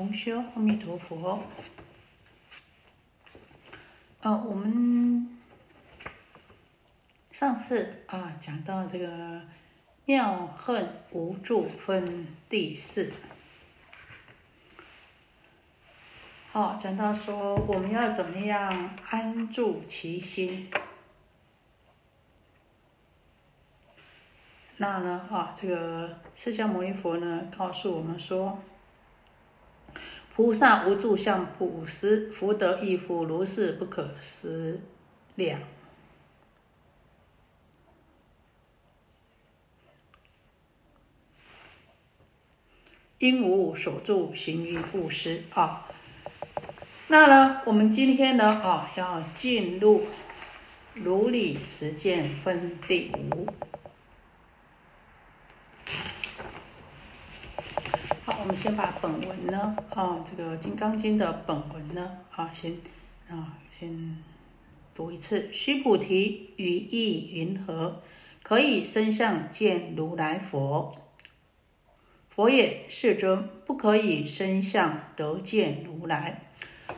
同修，阿弥陀佛。啊，我们上次啊讲到这个妙恨无助分第四，好，讲到说我们要怎么样安住其心。那呢，啊，这个释迦牟尼佛呢告诉我们说。菩萨无住相，普施福德亦复如是，不可思量。因无所住，行于布施啊。那呢，我们今天呢啊，要进入如理实践分第五。我们先把本文呢，啊，这个《金刚经》的本文呢，啊，先啊，先读一次。须菩提，语意云何？可以身相见如来佛？佛也，世尊，不可以身相得见如来。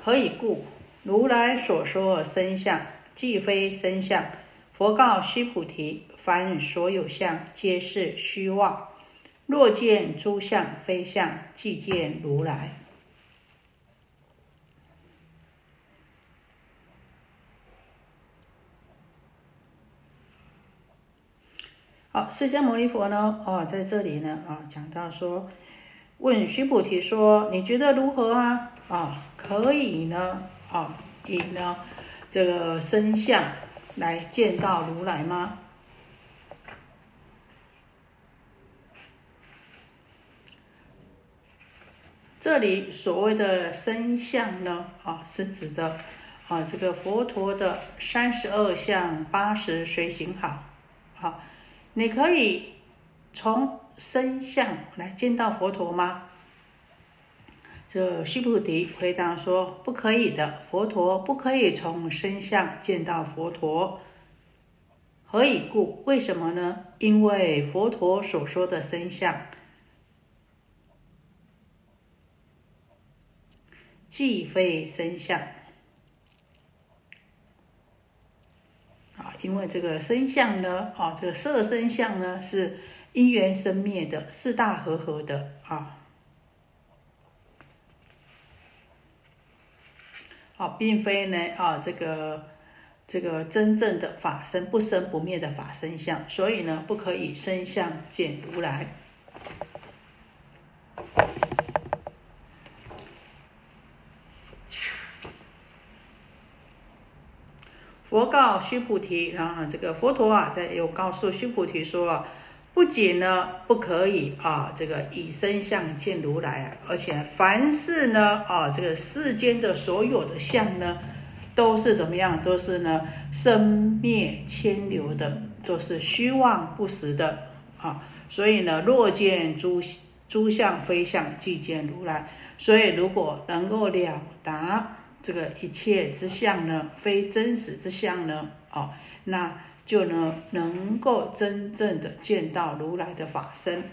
何以故？如来所说身相，既非身相。佛告须菩提：凡所有相，皆是虚妄。若见诸相非相，即见如来。好，释迦牟尼佛呢？哦，在这里呢，啊，讲到说，问须菩提说：“你觉得如何啊？啊，可以呢？啊，以呢这个身相来见到如来吗？”这里所谓的身相呢，啊，是指的啊这个佛陀的三十二相八十随行好，好，你可以从身相来见到佛陀吗？这须菩提回答说：不可以的，佛陀不可以从身相见到佛陀。何以故？为什么呢？因为佛陀所说的身相。既非身相啊，因为这个身相呢，啊，这个色身相呢是因缘生灭的四大和合的啊，啊，并非呢啊，这个这个真正的法身不生不灭的法身相，所以呢，不可以身相见如来。佛告须菩提，然后这个佛陀啊，在又告诉须菩提说，不仅呢不可以啊，这个以身相见如来啊，而且凡是呢啊，这个世间的所有的相呢，都是怎么样？都是呢生灭牵流的，都是虚妄不实的啊。所以呢，若见诸诸相非相，即见如来。所以如果能够了达。这个一切之相呢，非真实之相呢，哦，那就呢能够真正的见到如来的法身。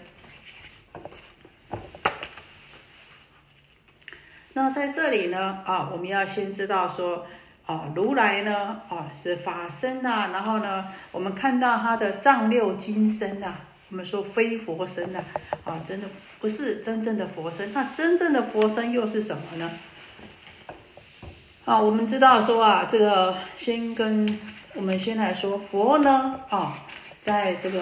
那在这里呢，啊，我们要先知道说，啊，如来呢，啊是法身呐，然后呢，我们看到他的丈六金身呐，我们说非佛身呐，啊，真的不是真正的佛身，那真正的佛身又是什么呢？啊，我们知道说啊，这个先跟我们先来说佛呢啊，在这个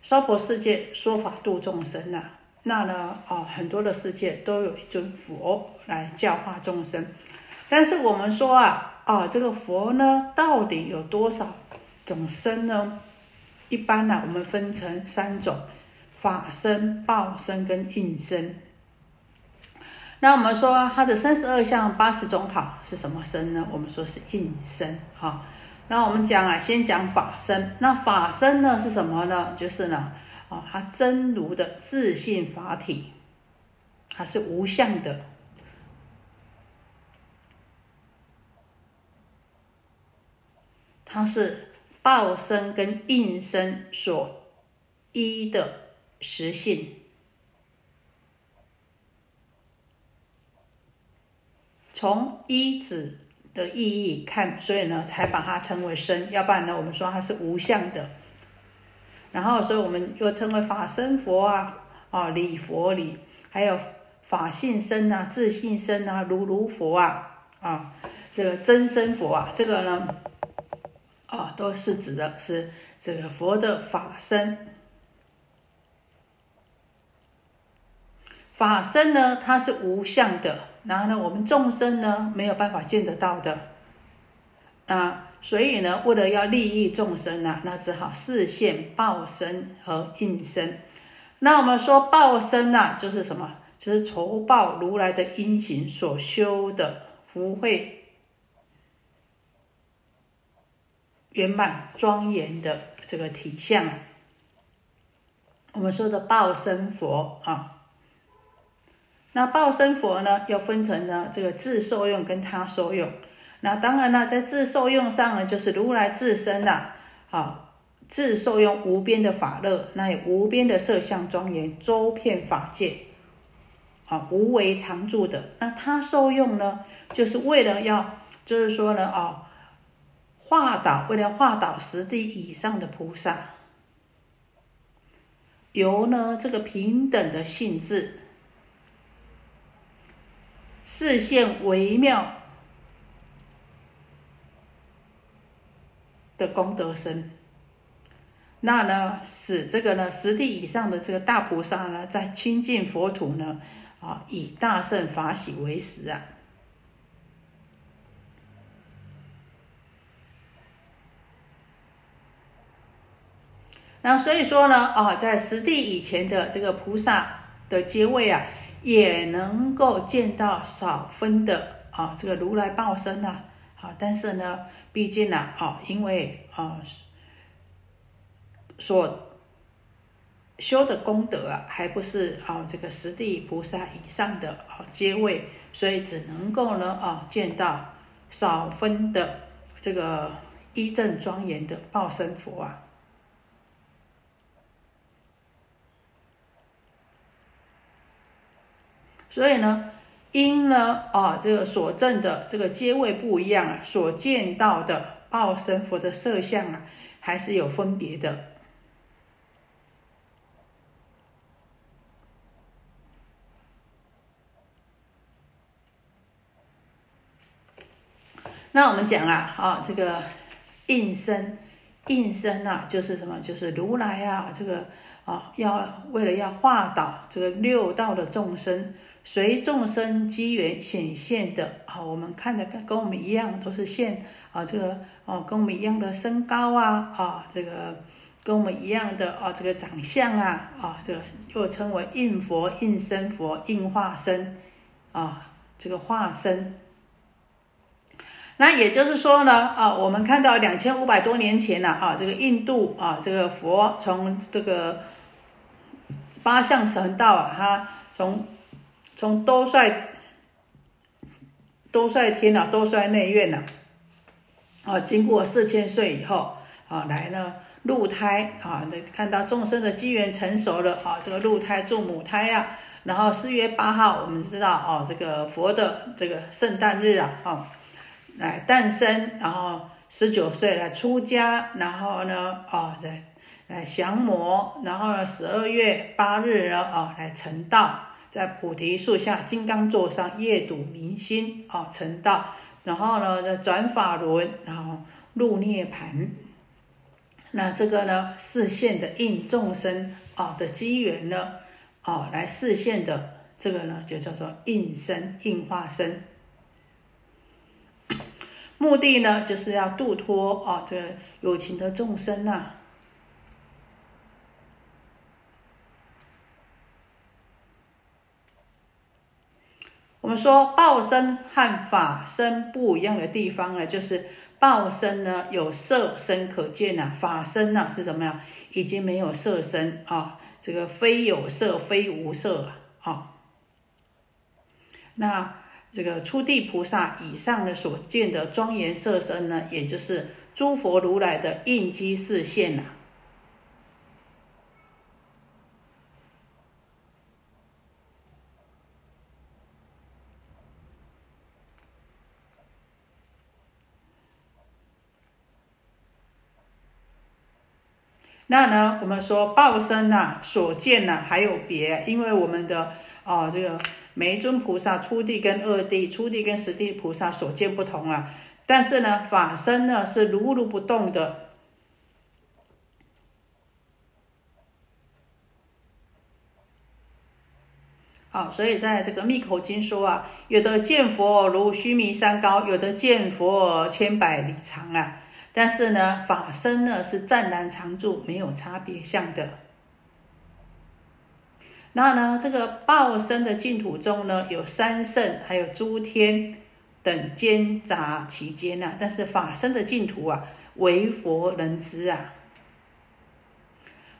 娑婆世界说法度众生呐，那呢啊，很多的世界都有一尊佛来教化众生，但是我们说啊啊，这个佛呢到底有多少种身呢？一般呢，我们分成三种，法身、报身跟应身。那我们说他的三十二相八十种好是什么身呢？我们说是应身哈。那我们讲啊，先讲法身。那法身呢是什么呢？就是呢，啊，它真如的自信法体，它是无相的，它是报身跟应身所依的实性。从一子的意义看，所以呢，才把它称为身。要不然呢，我们说它是无相的。然后，所以我们又称为法身佛啊，啊，理佛理，还有法性身啊，自信身啊，如如佛啊，啊，这个真身佛啊，这个呢，啊，都是指的是这个佛的法身。法身呢，它是无相的。然后呢，我们众生呢没有办法见得到的，啊，所以呢，为了要利益众生呢，那只好示现报身和应身。那我们说报身呢，就是什么？就是酬报如来的因行所修的福慧圆满庄严的这个体相。我们说的报身佛啊。那报身佛呢，又分成呢这个自受用跟他受用。那当然呢，在自受用上呢，就是如来自身呐，啊，自受用无边的法乐，那有无边的色相庄严，周遍法界，啊，无为常住的。那他受用呢，就是为了要，就是说呢，啊，化导，为了化导十地以上的菩萨，由呢这个平等的性质。视线微妙的功德身，那呢，使这个呢十地以上的这个大菩萨呢，在亲近佛土呢，啊，以大圣法喜为食啊。那所以说呢，啊，在十地以前的这个菩萨的阶位啊。也能够见到少分的啊，这个如来报身呐，好，但是呢，毕竟呢，啊，因为啊，所修的功德啊，还不是啊这个十地菩萨以上的啊阶位，所以只能够呢啊见到少分的这个一正庄严的报身佛啊。所以呢，因呢啊，这个所证的这个阶位不一样啊，所见到的报身佛的色相啊，还是有分别的。那我们讲啊，啊，这个应身，应身啊，就是什么？就是如来啊，这个啊，要为了要化导这个六道的众生。随众生机缘显现的啊，我们看的跟跟我们一样，都是现啊，这个哦，跟我们一样的身高啊，啊，这个跟我们一样的啊，这个长相啊，啊，这个又称为应佛、应身佛、应化身啊，这个化身。那也就是说呢，啊，我们看到两千五百多年前呢，啊，这个印度啊，这个佛从这个八相成道啊，他从从多帅多帅天啊，多帅内院呐，啊，经过四千岁以后啊，来呢入胎啊，那看到众生的机缘成熟了啊，这个入胎做母胎呀，然后四月八号，我们知道哦，这个佛的这个圣诞日啊，啊，来诞生，然后十九岁来出家，然后呢，啊，来来降魔，然后呢，十二月八日呢，啊，来成道。在菩提树下金刚座上夜睹明星啊成道，然后呢转法轮，然后入涅盘。那这个呢视线的应众生啊的机缘呢啊来视线的这个呢就叫做应身应化身。目的呢就是要度脱啊这个有情的众生呐。我们说报身和法身不一样的地方呢，就是报身呢有色身可见呐，法身呐是什么呀？已经没有色身啊，这个非有色非无色啊。那这个初地菩萨以上的所见的庄严色身呢，也就是诸佛如来的应机视现呐。那呢，我们说报身呐，所见呐，还有别，因为我们的啊，这个每一尊菩萨初地跟二地、初地跟十地菩萨所见不同啊。但是呢，法身呢是如如不动的。好，所以在这个密口经说啊，有的见佛如须弥山高，有的见佛千百里长啊。但是呢，法身呢是湛然常住，没有差别相的。那呢，这个报身的净土中呢，有三圣，还有诸天等兼杂其间呐。但是法身的净土啊，唯佛能知啊。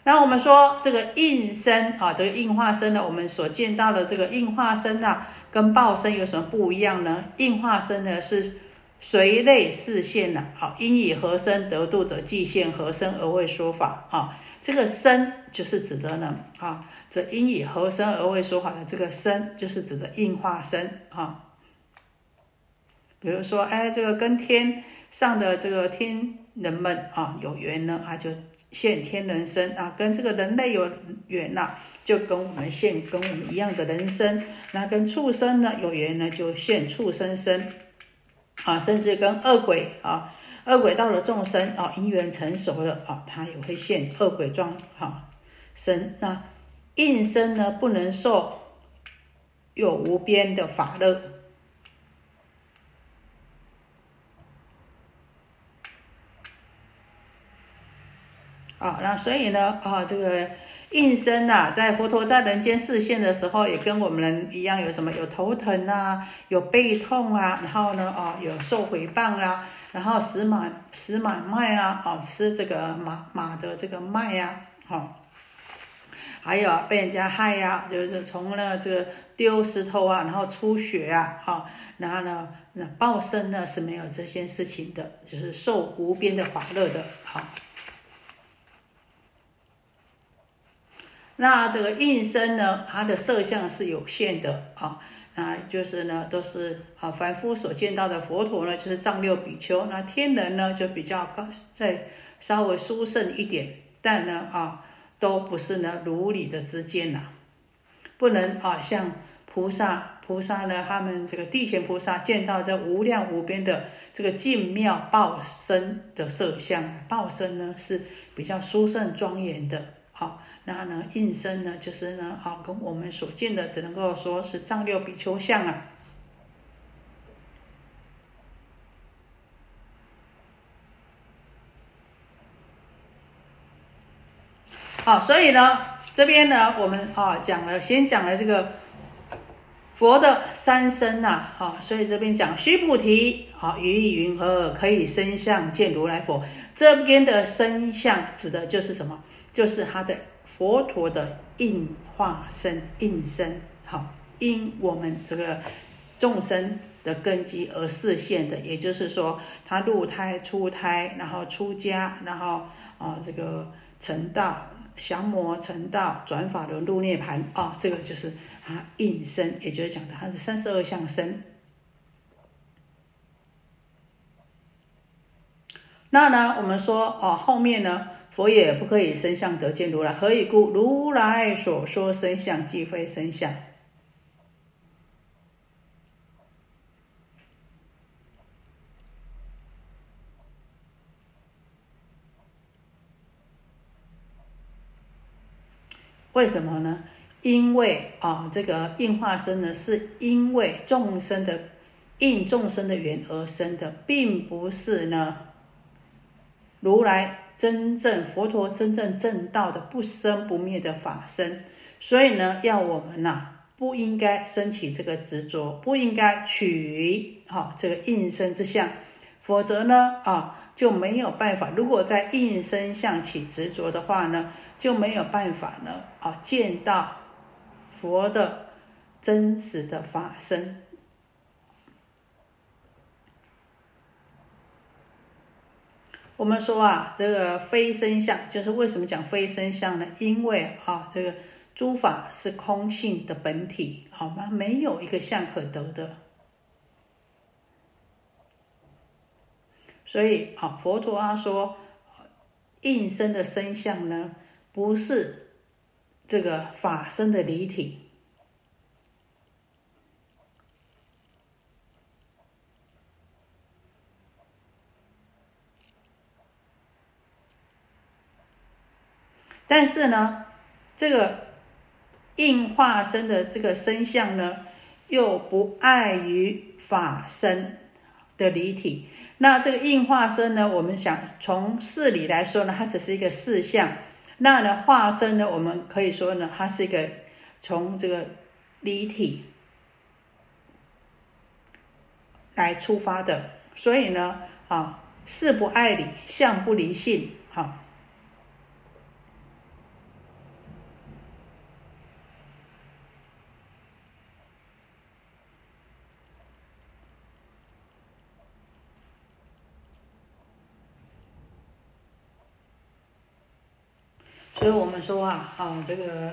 那我们说这个应身啊，这个应化身呢，我们所见到的这个应化身啊，跟报身有什么不一样呢？应化身呢是。随类视现呐，好，因以何身得度者，即现何身而为说法啊。这个身就是指的呢，啊，这因以何身而为说法的这个身，就是指的应化身啊。比如说，哎，这个跟天上的这个天人们啊有缘呢，啊就现天人身啊；跟这个人类有缘呐，就跟我们现跟我们一样的人身。那跟畜生呢有缘呢，就现畜生身。啊，甚至跟恶鬼啊，恶鬼道的众生啊，因缘成熟了啊，他也会现恶鬼状哈身。那应身呢，不能受有无边的法乐。啊，那所以呢，啊，这个。应身呐，在佛陀在人间示现的时候，也跟我们人一样，有什么有头疼啊，有背痛啊，然后呢，哦，有受诽谤啦，然后死马死马脉啊，哦，吃这个马马的这个脉呀，哈，还有啊被人家害呀，就是从了这个丢石头啊，然后出血啊，哈，然后呢，那报身呢是没有这些事情的，就是受无边的法乐的，好。那这个应身呢，它的色相是有限的啊，那就是呢，都是啊凡夫所见到的佛陀呢，就是藏六比丘。那天人呢，就比较高，再稍微殊胜一点，但呢啊，都不是呢如理的之见呐，不能啊像菩萨，菩萨呢，他们这个地前菩萨见到这无量无边的这个净妙报身的色相，报身呢是比较殊胜庄严的，好。那呢，应身呢，就是呢，啊，跟我们所见的，只能够说是丈六比丘像啊。好，所以呢，这边呢，我们啊讲了，先讲了这个佛的三身呐，好，所以这边讲须菩提，好，于云何可以身相见如来佛？这边的身相指的就是什么？就是他的。佛陀的应化身、应身，好，因我们这个众生的根基而示现的，也就是说，他入胎、出胎，然后出家，然后啊，这个成道、降魔成道、转法轮入涅盘啊，这个就是他应身，也就是讲的他是三十二相身。那呢，我们说哦，后面呢？佛也不可以身相得见如来，何以故？如来所说身相，即非身相。为什么呢？因为啊，这个应化身呢，是因为众生的应众生的缘而生的，并不是呢，如来。真正佛陀真正正道的不生不灭的法身，所以呢，要我们呐不应该升起这个执着，不应该取哈这个应身之相，否则呢啊就没有办法。如果在应身相起执着的话呢，就没有办法呢啊见到佛的真实的法身。我们说啊，这个非身相，就是为什么讲非身相呢？因为啊，这个。诸法是空性的本体，好吗？没有一个相可得的，所以啊，佛陀他说，应身的身相呢，不是这个法身的离体，但是呢，这个。应化身的这个身相呢，又不碍于法身的离体。那这个应化身呢，我们想从事理来说呢，它只是一个事相。那呢，化身呢，我们可以说呢，它是一个从这个离体来出发的。所以呢，啊，事不碍理，相不离性，哈。所以我们说啊，啊，这个，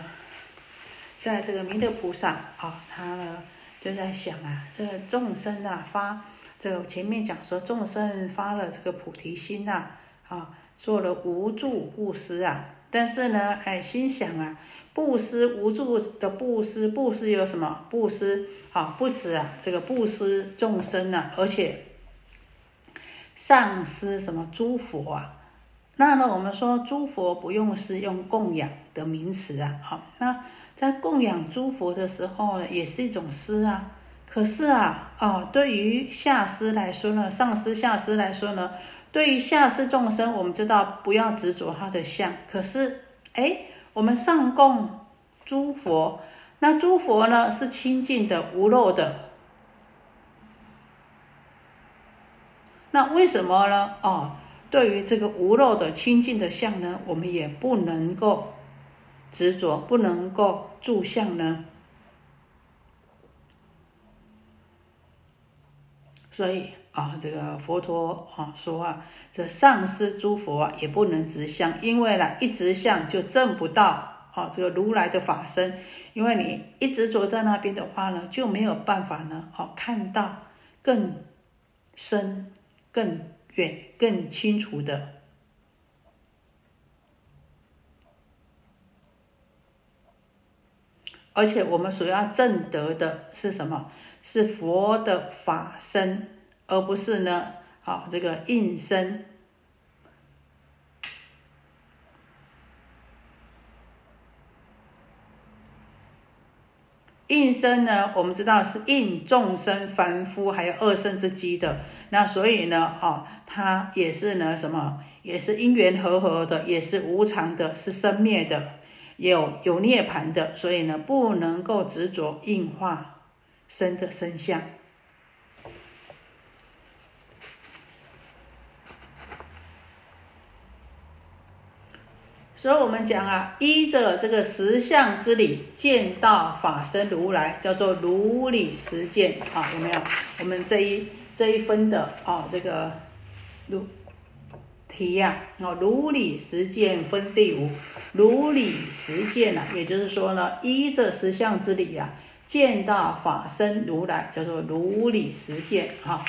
在这个弥勒菩萨啊，他呢就在想啊，这众生啊发，这个前面讲说众生发了这个菩提心呐，啊，做了无助布施啊，但是呢，哎，心想啊，布施无助的布施，布施有什么？布施啊，不止啊，这个布施众生啊，而且上施什么诸佛啊。那呢，我们说诸佛不用是用供养的名词啊，好，那在供养诸佛的时候呢，也是一种施啊。可是啊，哦，对于下施来说呢，上施下施来说呢，对于下施众生，我们知道不要执着他的相。可是，哎，我们上供诸佛，那诸佛呢是清净的、无漏的。那为什么呢？哦。对于这个无漏的清净的相呢，我们也不能够执着，不能够住相呢。所以啊，这个佛陀啊说啊，这上师诸佛啊也不能执相，因为呢一执相就证不到啊这个如来的法身，因为你一直着在那边的话呢，就没有办法呢哦看到更深更。远更清楚的，而且我们所要证得的是什么？是佛的法身，而不是呢？好，这个应身。应身呢，我们知道是应众生凡夫还有二圣之机的，那所以呢，哦，它也是呢什么，也是因缘和合的，也是无常的，是生灭的，有有涅槃的，所以呢，不能够执着应化身的身相。所以我们讲啊，依着这个实相之理见到法身如来，叫做如理实见啊，有没有？我们这一这一分的啊，这个如题呀，哦，如理实践分第五，如理实践呢，也就是说呢，依着实相之理呀，见到法身如来，叫做如理实践哈。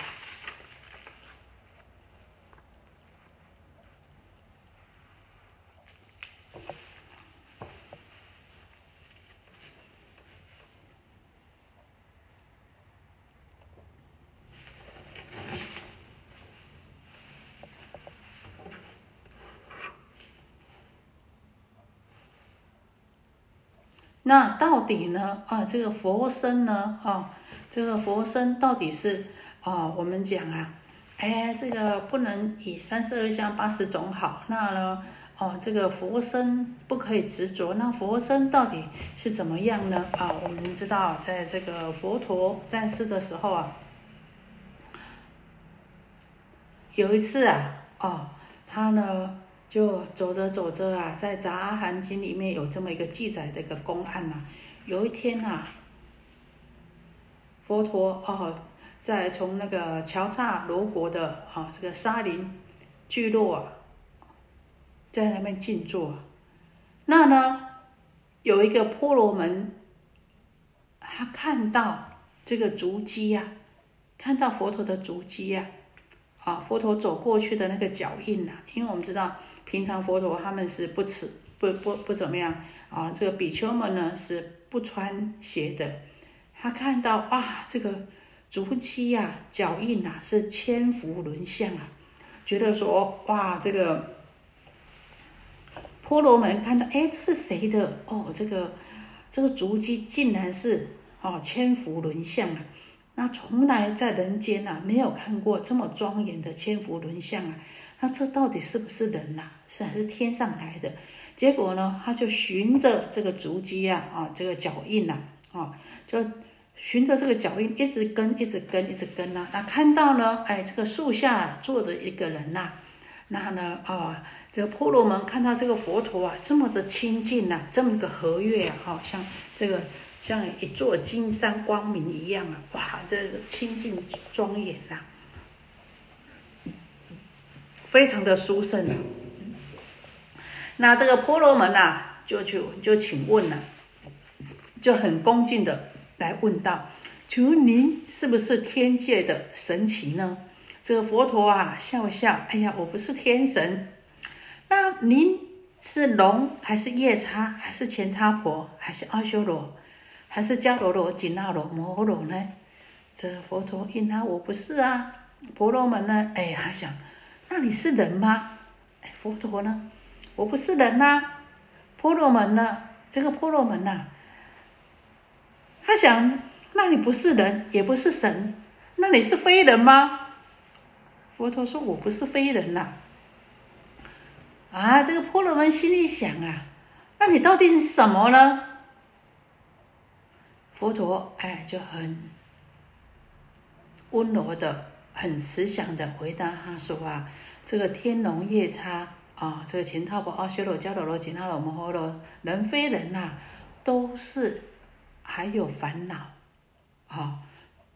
那到底呢？啊，这个佛身呢？啊，这个佛身到底是啊？我们讲啊，哎，这个不能以三十二相八十种好。那呢？哦，这个佛身不可以执着。那佛身到底是怎么样呢？啊，我们知道，在这个佛陀在世的时候啊，有一次啊，哦，他呢就走着走着啊，在《杂含经》里面有这么一个记载的一个公案呐。有一天呐，佛陀哦，在从那个乔刹罗国的啊这个沙林聚落啊。在那边静坐，那呢，有一个婆罗门，他看到这个足迹呀，看到佛陀的足迹呀，啊，佛陀走过去的那个脚印呐，因为我们知道，平常佛陀他们是不吃不不不怎么样啊，这个比丘们呢是不穿鞋的，他看到哇，这个足迹呀，脚印呐是千佛轮相啊，觉得说哇，这个。婆罗门看到，哎，这是谁的？哦，这个这个足迹竟然是哦千佛轮相啊！那从来在人间呐，没有看过这么庄严的千佛轮相啊！那这到底是不是人呐？是还是天上来的？结果呢，他就循着这个足迹啊，啊，这个脚印呐，啊，就循着这个脚印一直跟，一直跟，一直跟呐。那看到呢，哎，这个树下坐着一个人呐，那呢，啊。这个婆罗门看到这个佛陀啊，这么的清净呐，这么个和悦啊，好像这个像一座金山光明一样啊，哇，这个清净庄严呐，非常的殊胜。那这个婆罗门呐，就就就请问了，就很恭敬的来问道：，请问您是不是天界的神奇呢？这个佛陀啊，笑笑，哎呀，我不是天神。那您是龙还是夜叉还是钱他婆还是阿修罗还是迦罗罗紧那罗摩罗呢？这佛陀应他我不是啊。婆罗门呢？哎，呀想，那你是人吗？哎，佛陀呢？我不是人呐。婆罗门呢？这个婆罗门呐，他想，那你不是人也不是神，那你是非人吗？佛陀说，我不是非人呐。啊，这个婆罗门心里想啊，那你到底是什么呢？佛陀哎，就很温柔的、很慈祥的回答他说啊，这个天龙夜叉啊，这个钱套婆、阿修罗、迦罗罗、紧那罗、摩诃罗，人非人呐，都是还有烦恼啊，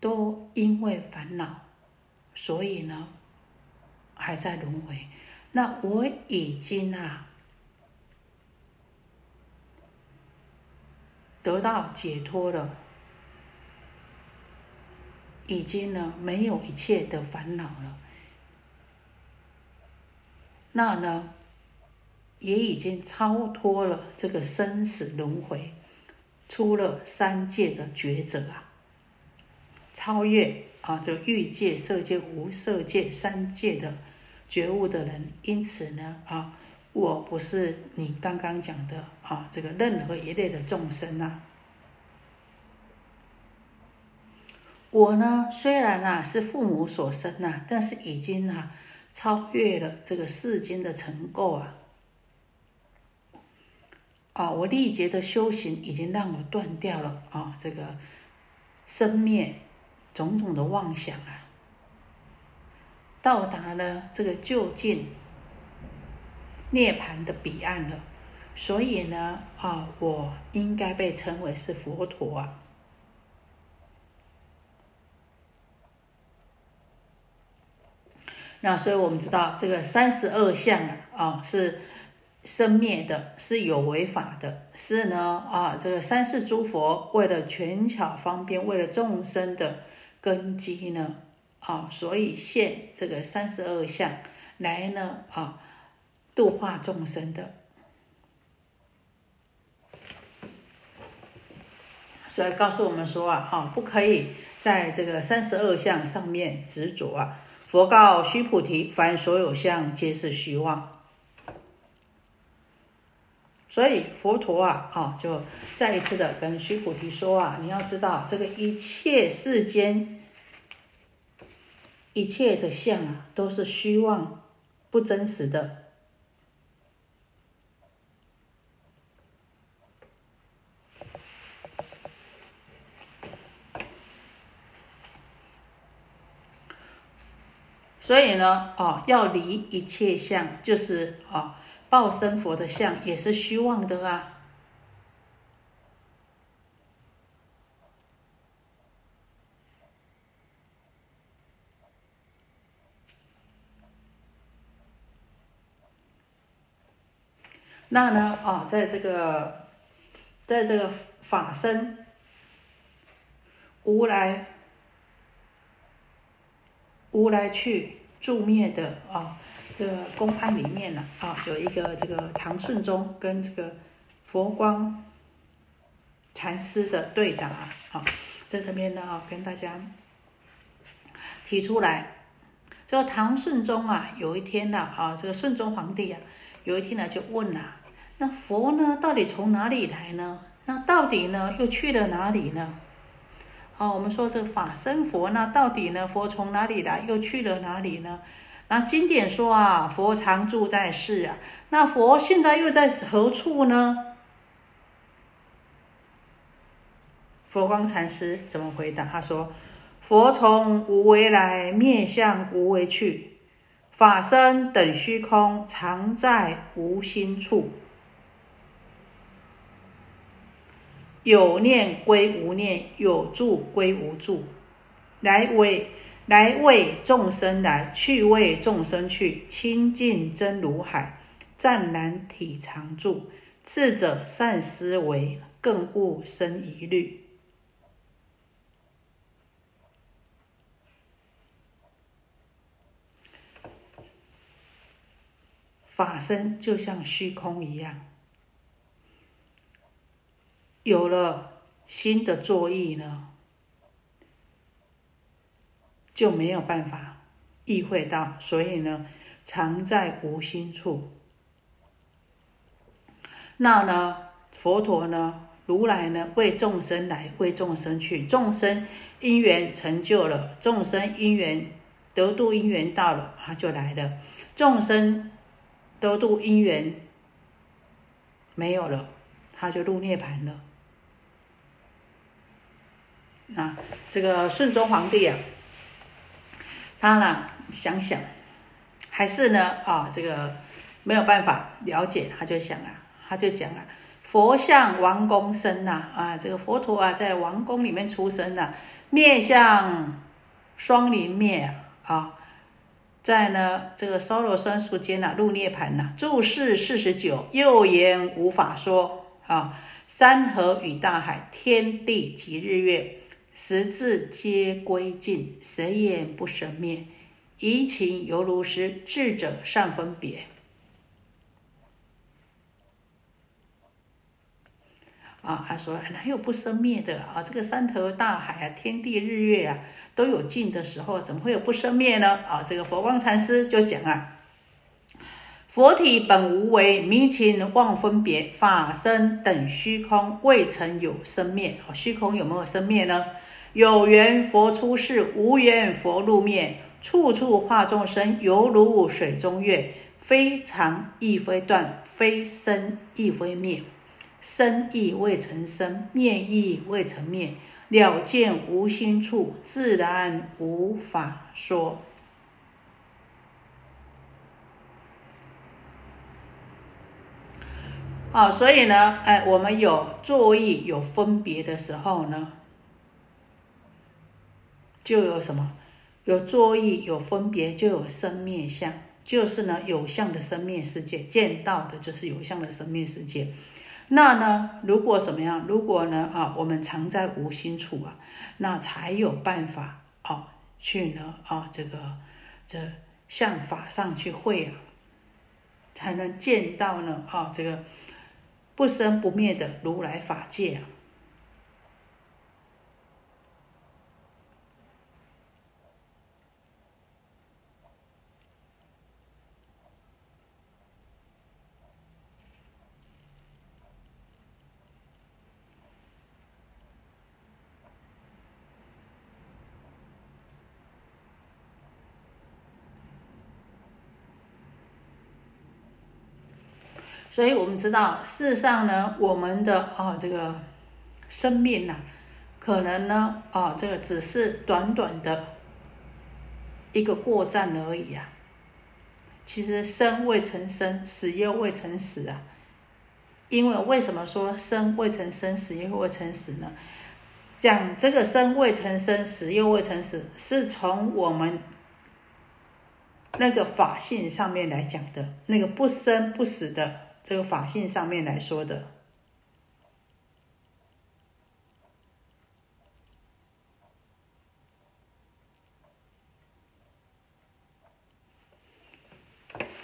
都因为烦恼，所以呢，还在轮回。那我已经啊得到解脱了，已经呢没有一切的烦恼了。那呢也已经超脱了这个生死轮回，出了三界的抉择啊，超越啊这欲界、色界、无色界三界的。觉悟的人，因此呢，啊，我不是你刚刚讲的啊，这个任何一类的众生呐。我呢，虽然啊是父母所生呐，但是已经啊超越了这个世间的尘垢啊。啊，我历劫的修行已经让我断掉了啊这个生灭种种的妄想啊。到达了这个就近涅盘的彼岸了，所以呢，啊，我应该被称为是佛陀啊。那所以我们知道，这个三十二相啊，啊，是生灭的，是有违法的，是呢，啊，这个三世诸佛为了权巧方便，为了众生的根基呢。啊，所以现这个三十二相来呢啊，度化众生的，所以告诉我们说啊，啊，不可以在这个三十二相上面执着啊。佛告须菩提：凡所有相，皆是虚妄。所以佛陀啊，啊，就再一次的跟须菩提说啊，你要知道这个一切世间。一切的相啊，都是虚妄、不真实的。所以呢，哦，要离一切相，就是啊，报身佛的相也是虚妄的啊。那呢，啊，在这个，在这个法身无来无来去助灭的啊，这公案里面呢，啊，有一个这个唐顺宗跟这个佛光禅师的对答，啊，在这边呢，啊，跟大家提出来，这唐顺宗啊，有一天呢，啊，这个顺宗皇帝啊，有一天呢，就问了。那佛呢？到底从哪里来呢？那到底呢？又去了哪里呢？啊，我们说这法身佛，那到底呢？佛从哪里来？又去了哪里呢？那经典说啊，佛常住在世啊。那佛现在又在何处呢？佛光禅师怎么回答？他说：“佛从无为来，灭相无为去，法身等虚空，常在无心处。”有念归无念，有住归无住，来为来为众生来，去为众生去。清净真如海，湛然体常住。智者善思维，更勿生疑虑。法身就像虚空一样。有了新的作意呢，就没有办法意会到，所以呢，常在无心处。那呢，佛陀呢，如来呢，为众生来，为众生去，众生因缘成就了，众生因缘得度因缘到了，他就来了；众生得度因缘没有了，他就入涅盘了。啊，这个顺宗皇帝啊，他呢想想，还是呢啊，这个没有办法了解，他就想啊，他就讲啊，佛像王宫生呐，啊，这个佛陀啊在王宫里面出生呐，面相双林灭啊，在呢这个娑罗双树间呐入涅盘呐，住世四十九，又言无法说啊，山河与大海，天地及日月。十字皆归尽，谁也不生灭。移情犹如是智者善分别。啊，他说哪有不生灭的啊？这个山头大海啊，天地日月啊，都有尽的时候，怎么会有不生灭呢？啊，这个佛光禅师就讲啊，佛体本无为，迷情妄分别，法身等虚空未曾有生灭。啊，虚空有没有生灭呢？有缘佛出世，无缘佛入灭。处处化众生，犹如水中月。非常亦非断，非生亦非灭。生亦未曾生，灭亦未曾灭。了见无心处，自然无法说。好，所以呢，哎，我们有作意、有分别的时候呢？就有什么？有作意，有分别，就有生灭相，就是呢有相的生灭世界，见到的就是有相的生灭世界。那呢，如果什么样？如果呢啊，我们常在无心处啊，那才有办法啊，去呢啊这个这向法上去会啊，才能见到呢啊这个不生不灭的如来法界啊。所以我们知道，事实上呢，我们的啊这个生命呐，可能呢啊这个只是短短的一个过站而已啊。其实生未成生，死又未成死啊。因为为什么说生未成生，死又未成死呢？讲这个生未成生，死又未成死，是从我们那个法性上面来讲的，那个不生不死的这个法性上面来说的。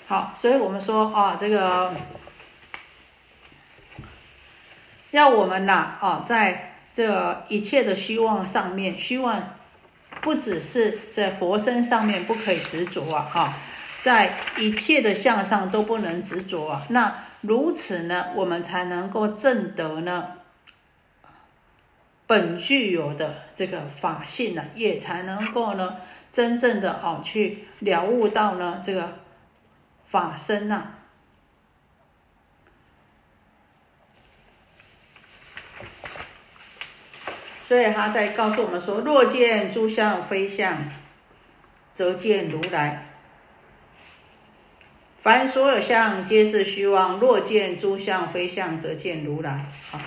好，所以我们说啊，这个要我们呐啊，在这一切的虚妄上面，虚妄不只是在佛身上面不可以执着啊，哈，在一切的相上都不能执着啊。那如此呢，我们才能够证得呢本具有的这个法性呢，也才能够呢真正的哦去了悟到呢这个。法身呐，所以他在告诉我们说：若见诸相非相，则见如来。凡所有相，皆是虚妄。若见诸相非相，则见如来。啊，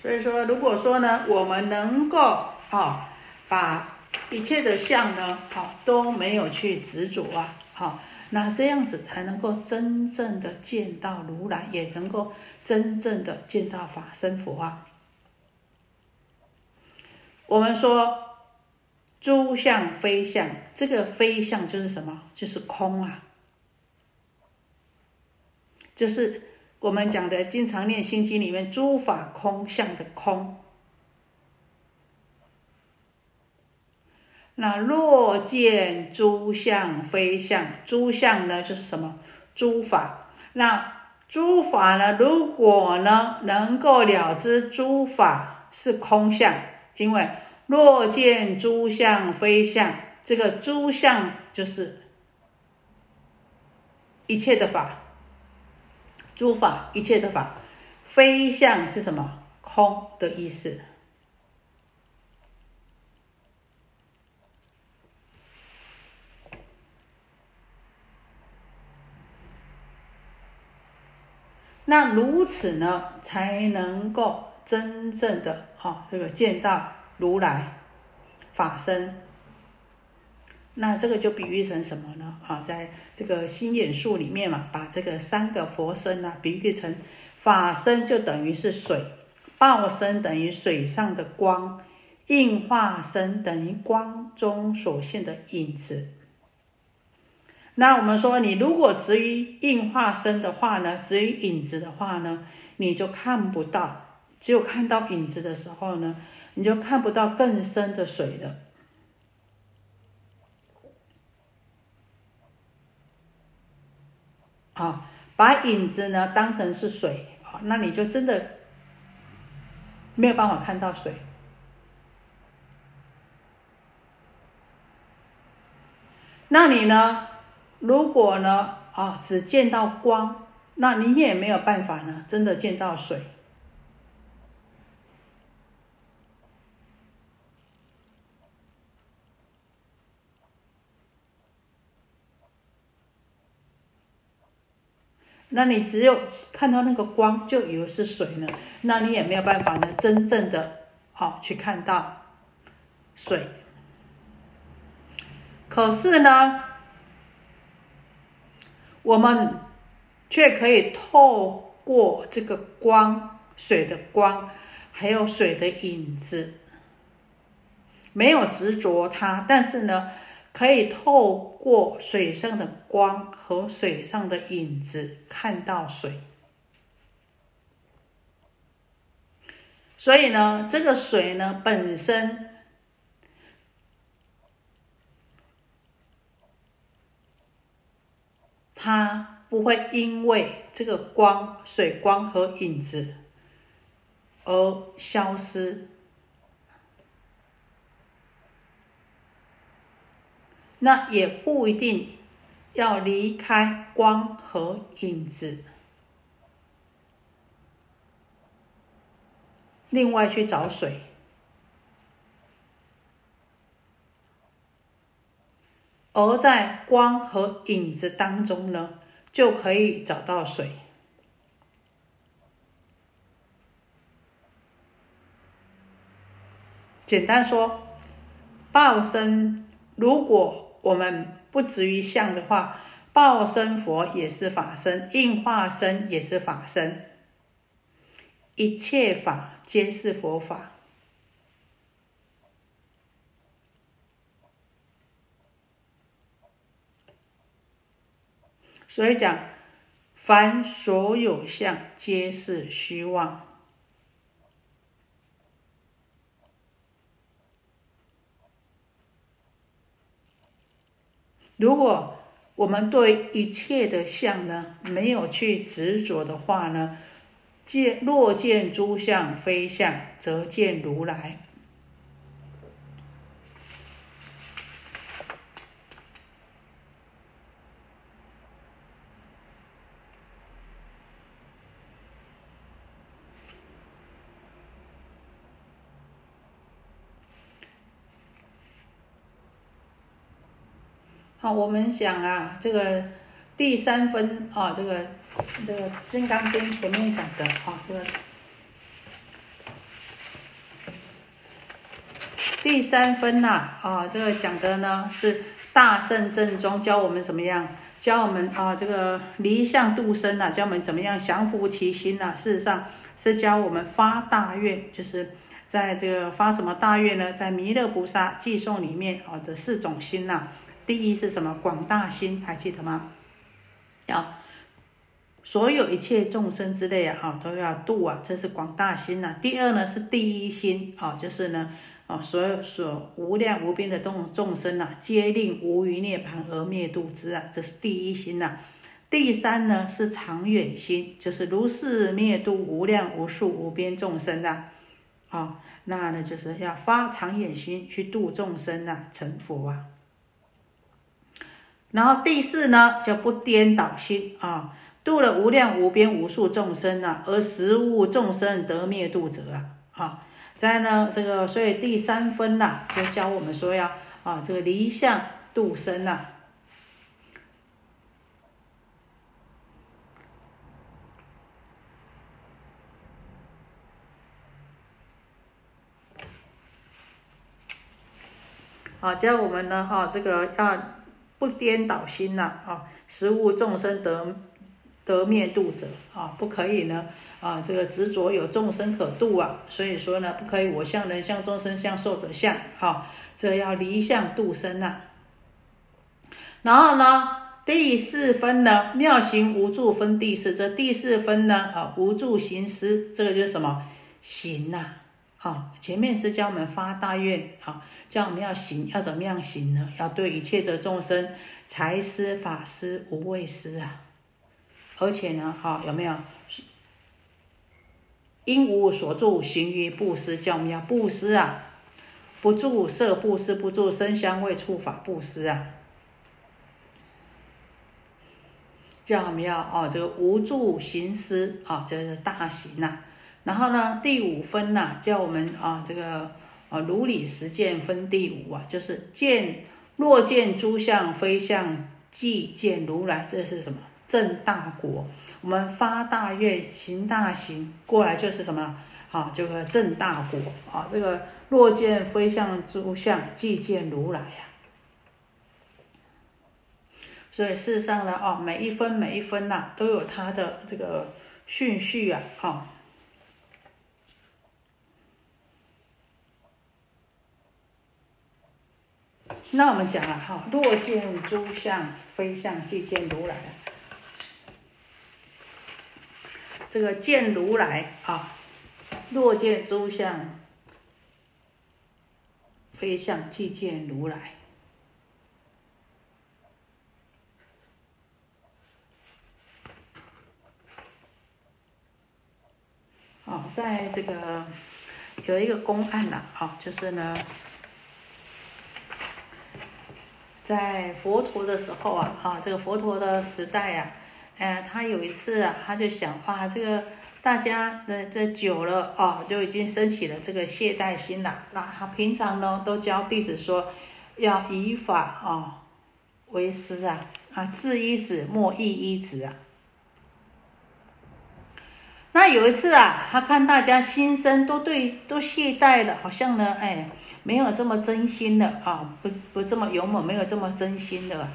所以说，如果说呢，我们能够啊，把一切的相呢，好都没有去执着啊，好。那这样子才能够真正的见到如来，也能够真正的见到法身佛啊。我们说诸相非相，这个非相就是什么？就是空啊，就是我们讲的经常念心经里面诸法空相的空。那若见诸相非相，诸相呢就是什么？诸法。那诸法呢？如果呢能够了知诸法是空相，因为若见诸相非相，这个诸相就是一切的法，诸法一切的法，非相是什么？空的意思。那如此呢，才能够真正的啊，这个见到如来法身。那这个就比喻成什么呢？啊，在这个心眼术里面嘛，把这个三个佛身呢，比喻成法身，就等于是水；报身等于水上的光；应化身等于光中所现的影子。那我们说，你如果只于应化身的话呢，只于影子的话呢，你就看不到。只有看到影子的时候呢，你就看不到更深的水了。啊，把影子呢当成是水啊，那你就真的没有办法看到水。那你呢？如果呢，啊，只见到光，那你也没有办法呢，真的见到水。那你只有看到那个光，就以为是水呢，那你也没有办法呢，真正的好去看到水。可是呢？我们却可以透过这个光、水的光，还有水的影子，没有执着它，但是呢，可以透过水上的光和水上的影子看到水。所以呢，这个水呢本身，它不会因为这个光、水光和影子而消失，那也不一定要离开光和影子，另外去找水。而在光和影子当中呢，就可以找到水。简单说，报身，如果我们不止于相的话，报身佛也是法身，应化身也是法身，一切法皆是佛法。所以讲，凡所有相，皆是虚妄。如果我们对一切的相呢，没有去执着的话呢，见若见诸相非相，则见如来。我们讲啊，这个第三分啊，这个这个《金刚经》前面讲的啊，这个第三分呐啊，这个讲的呢是大圣正宗教我们怎么样，教我们啊这个离相度生呐，教我们怎么样降伏其心呐。事实上是教我们发大愿，就是在这个发什么大愿呢？在弥勒菩萨寄送里面啊的四种心呐。第一是什么？广大心，还记得吗？要所有一切众生之类啊，哈，都要度啊，这是广大心呐。第二呢是第一心啊，就是呢，啊，所有所无量无边的众众生呐，皆令无余涅盘而灭度之啊，这是第一心呐。第三呢是长远心，就是如是灭度无量无数无边众生呐，啊，那呢就是要发长远心去度众生呐，成佛啊。然后第四呢，就不颠倒心啊，度了无量无边无数众生啊，而实无众生得灭度者啊。啊，再呢，这个所以第三分呐，就教我们说要啊，这个离相度生呐。好，教我们呢，哈，这个要。不颠倒心呐，啊，实无众生得得灭度者啊，不可以呢，啊，这个执着有众生可度啊，所以说呢，不可以我相人相众生相寿者相，啊，这要离相度生呐。然后呢，第四分呢，妙行无助分第四，这第四分呢，啊，无助行施，这个就是什么行呐？好，前面是教我们发大愿，啊，教我们要行，要怎么样行呢？要对一切的众生，财施、法施、无畏施啊。而且呢，哈，有没有？因无所住，行于布施，叫我们要布施啊，不住色布施，不住声香味触法布施啊。叫我们要哦，这个无住行施啊，这是大行呐。然后呢，第五分呐，叫我们啊，这个啊，如理实践分第五啊，就是见若见诸相非相，即见如来，这是什么？正大果。我们发大愿，行大行，过来就是什么？好，就是正大果啊。这个若见非相诸相，即见如来呀。所以事实上呢，哦，每一分每一分呐，都有它的这个顺序啊，啊。那我们讲了哈，若见诸相非相，即见如来。这个见如来啊，若见诸相非相，即见如来。哦，在这个有一个公案了，啊，就是呢。在佛陀的时候啊，啊，这个佛陀的时代呀，哎，他有一次啊，他就想，哇，这个大家的这久了啊，就已经升起了这个懈怠心了。那他平常呢，都教弟子说，要以法啊为师啊啊，自一子，莫异一子啊。那有一次啊，他看大家心生都对都懈怠了，好像呢，哎，没有这么真心的啊，不不这么勇猛，没有这么真心的。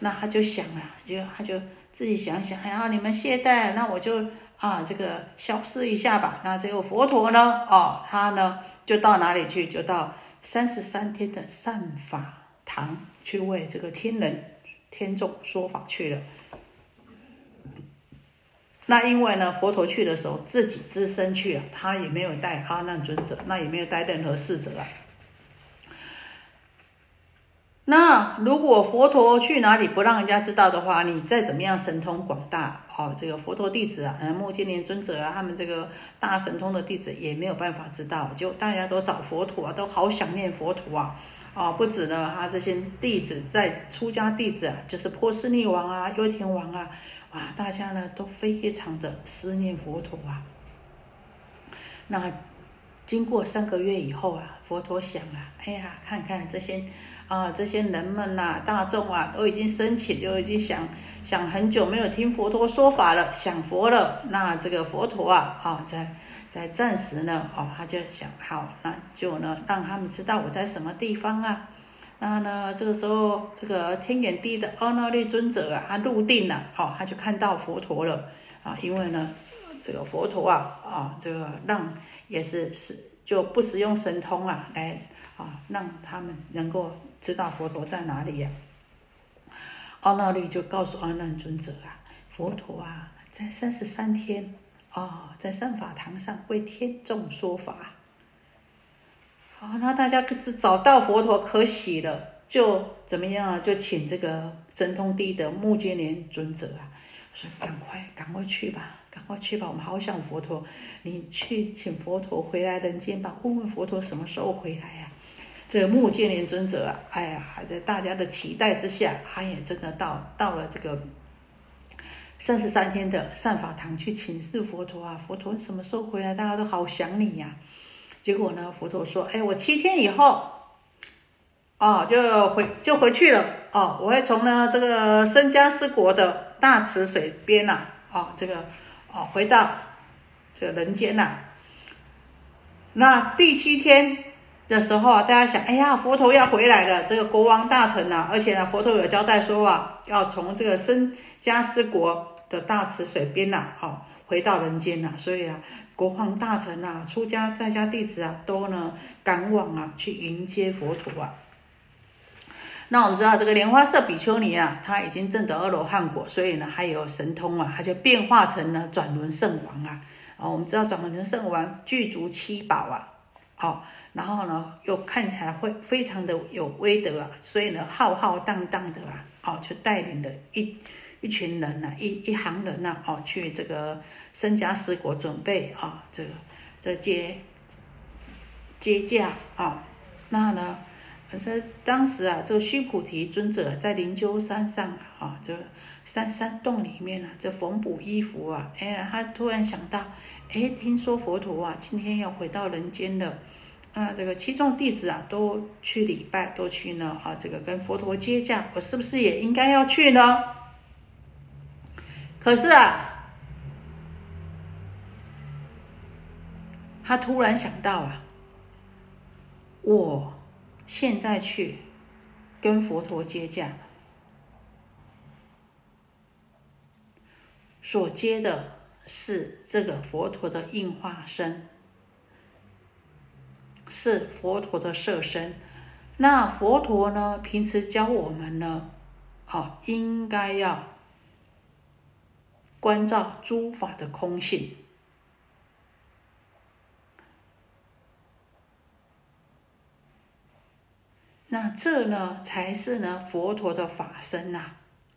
那他就想啊，就他就自己想想，哎后，你们懈怠，那我就啊，这个消失一下吧。那这个佛陀呢，哦，他呢就到哪里去？就到三十三天的善法堂去为这个天人天众说法去了。那因为呢，佛陀去的时候自己只身去了，他也没有带阿难尊者，那也没有带任何侍者啊。那如果佛陀去哪里不让人家知道的话，你再怎么样神通广大哦，这个佛陀弟子啊，嗯，目犍连尊者啊，他们这个大神通的弟子也没有办法知道，就大家都找佛陀啊，都好想念佛陀啊，哦，不止呢，他这些弟子在出家弟子啊，就是波斯匿王啊、优天王啊。啊，大家呢都非常的思念佛陀啊。那经过三个月以后啊，佛陀想啊，哎呀，看看这些啊，这些人们呐，大众啊，都已经升起，就已经想想很久没有听佛陀说法了，想佛了。那这个佛陀啊，啊，在在暂时呢，哦，他就想，好，那就呢，让他们知道我在什么地方啊。那呢？这个时候，这个天眼地的阿那律尊者啊，他入定了，哦，他就看到佛陀了啊。因为呢，这个佛陀啊，啊，这个让也是是就不使用神通啊，来啊，让他们能够知道佛陀在哪里呀。阿那律就告诉阿难尊者啊，佛陀啊，在三十三天啊，在善法堂上为天众说法。好，那大家各自找到佛陀可喜了，就怎么样啊？就请这个神通地的目犍连尊者啊，说赶快赶快去吧，赶快去吧，我们好想佛陀，你去请佛陀回来人间吧，问问佛陀什么时候回来呀？这个目犍连尊者啊，哎呀，还在大家的期待之下，他也真的到到了这个三十三天的善法堂去请示佛陀啊，佛陀什么时候回来？大家都好想你呀。结果呢？佛陀说：“哎，我七天以后，哦，就回就回去了。哦，我会从呢这个僧迦斯国的大池水边呐，哦，这个哦回到这个人间呐。那第七天的时候啊，大家想，哎呀，佛陀要回来了。这个国王大臣呐，而且呢，佛陀有交代说啊，要从这个僧迦斯国的大池水边呐，哦，回到人间呐。所以啊。”国王大臣啊，出家在家弟子啊，都呢赶往啊去迎接佛陀啊。那我们知道这个莲花色比丘尼啊，他已经证得阿罗汉果，所以呢还有神通啊，他就变化成了转轮圣王啊。啊，我们知道转轮圣王具足七宝啊，哦，然后呢又看起来会非常的有威德啊，所以呢浩浩荡荡的啊，哦就带领了一一群人呐，一一行人呐，哦去这个。僧迦十国准备啊，这个这接接驾啊，那呢，这当时啊，这个须菩提尊者在灵鹫山上啊，这山山洞里面呢，这缝补衣服啊，哎，他突然想到，哎，听说佛陀啊，今天要回到人间了，啊，这个七众弟子啊，都去礼拜，都去呢，啊，这个跟佛陀接驾，我是不是也应该要去呢？可是啊。他突然想到啊，我现在去跟佛陀接驾，所接的是这个佛陀的应化身，是佛陀的色身。那佛陀呢，平时教我们呢，哦，应该要关照诸法的空性。那这呢，才是呢佛陀的法身呐。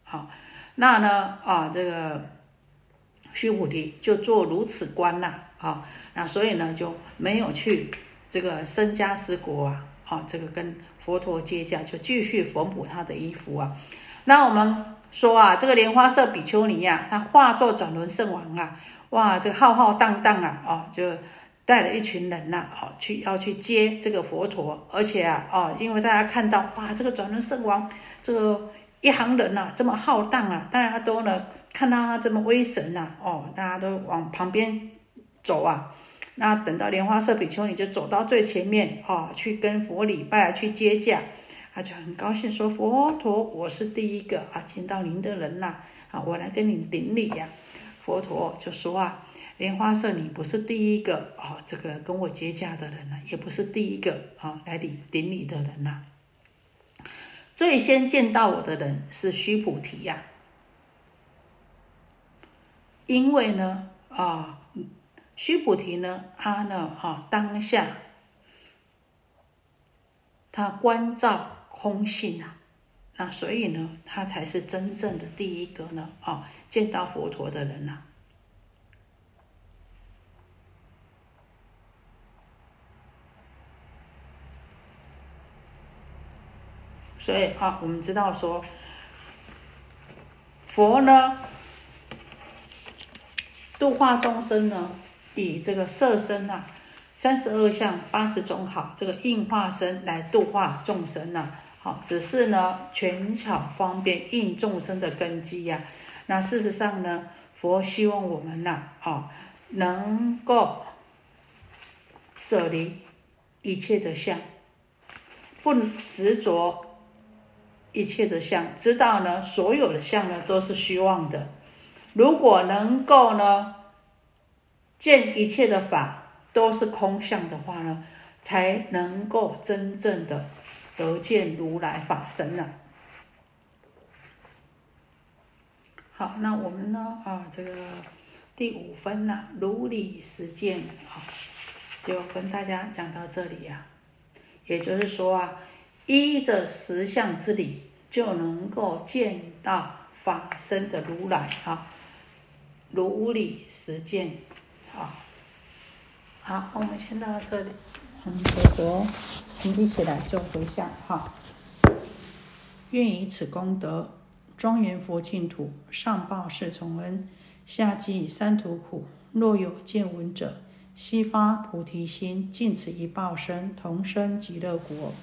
好，那呢啊，这个须菩提就做如此观呐。啊，那所以呢就没有去这个僧迦斯国啊。啊，这个跟佛陀接驾，就继续缝补他的衣服啊。那我们说啊，这个莲花色比丘尼呀，他化作转轮圣王啊，哇，这个浩浩荡荡啊，啊就。带了一群人呐，哦，去要去接这个佛陀，而且啊，哦，因为大家看到哇，这个转轮圣王，这个一行人呐这么浩荡啊，大家都呢看到他这么威神呐，哦，大家都往旁边走啊。那等到莲花色比丘尼就走到最前面哦，去跟佛礼拜，去接驾，他就很高兴说：“佛陀，我是第一个啊见到您的人呐，啊，我来跟你顶礼呀。”佛陀就说啊：“莲花色，你不是第一个啊，这个跟我接驾的人呐，也不是第一个啊来顶顶礼的人呐。最先见到我的人是须菩提呀，因为呢啊。”须菩提呢，他呢，哈，当下他关照空性啊，那所以呢，他才是真正的第一个呢，啊，见到佛陀的人呐。所以啊，我们知道说，佛呢，度化众生呢。以这个色身呐，三十二相八十种好，这个应化身来度化众生呐，好，只是呢权巧方便应众生的根基呀。那事实上呢，佛希望我们呐，哦，能够舍离一切的相，不执着一切的相，知道呢所有的相呢都是虚妄的。如果能够呢。见一切的法都是空相的话呢，才能够真正的得见如来法身呢。好，那我们呢啊，这个第五分呢，如理实践啊，就跟大家讲到这里呀。也就是说啊，依着实相之理，就能够见到法身的如来啊，如理实践。好，好，我们先到这里。嗯，佛陀，我们一起来做回向哈。愿以此功德，庄严佛净土，上报四重恩，下济三途苦。若有见闻者，悉发菩提心，尽此一报身，同生极乐国。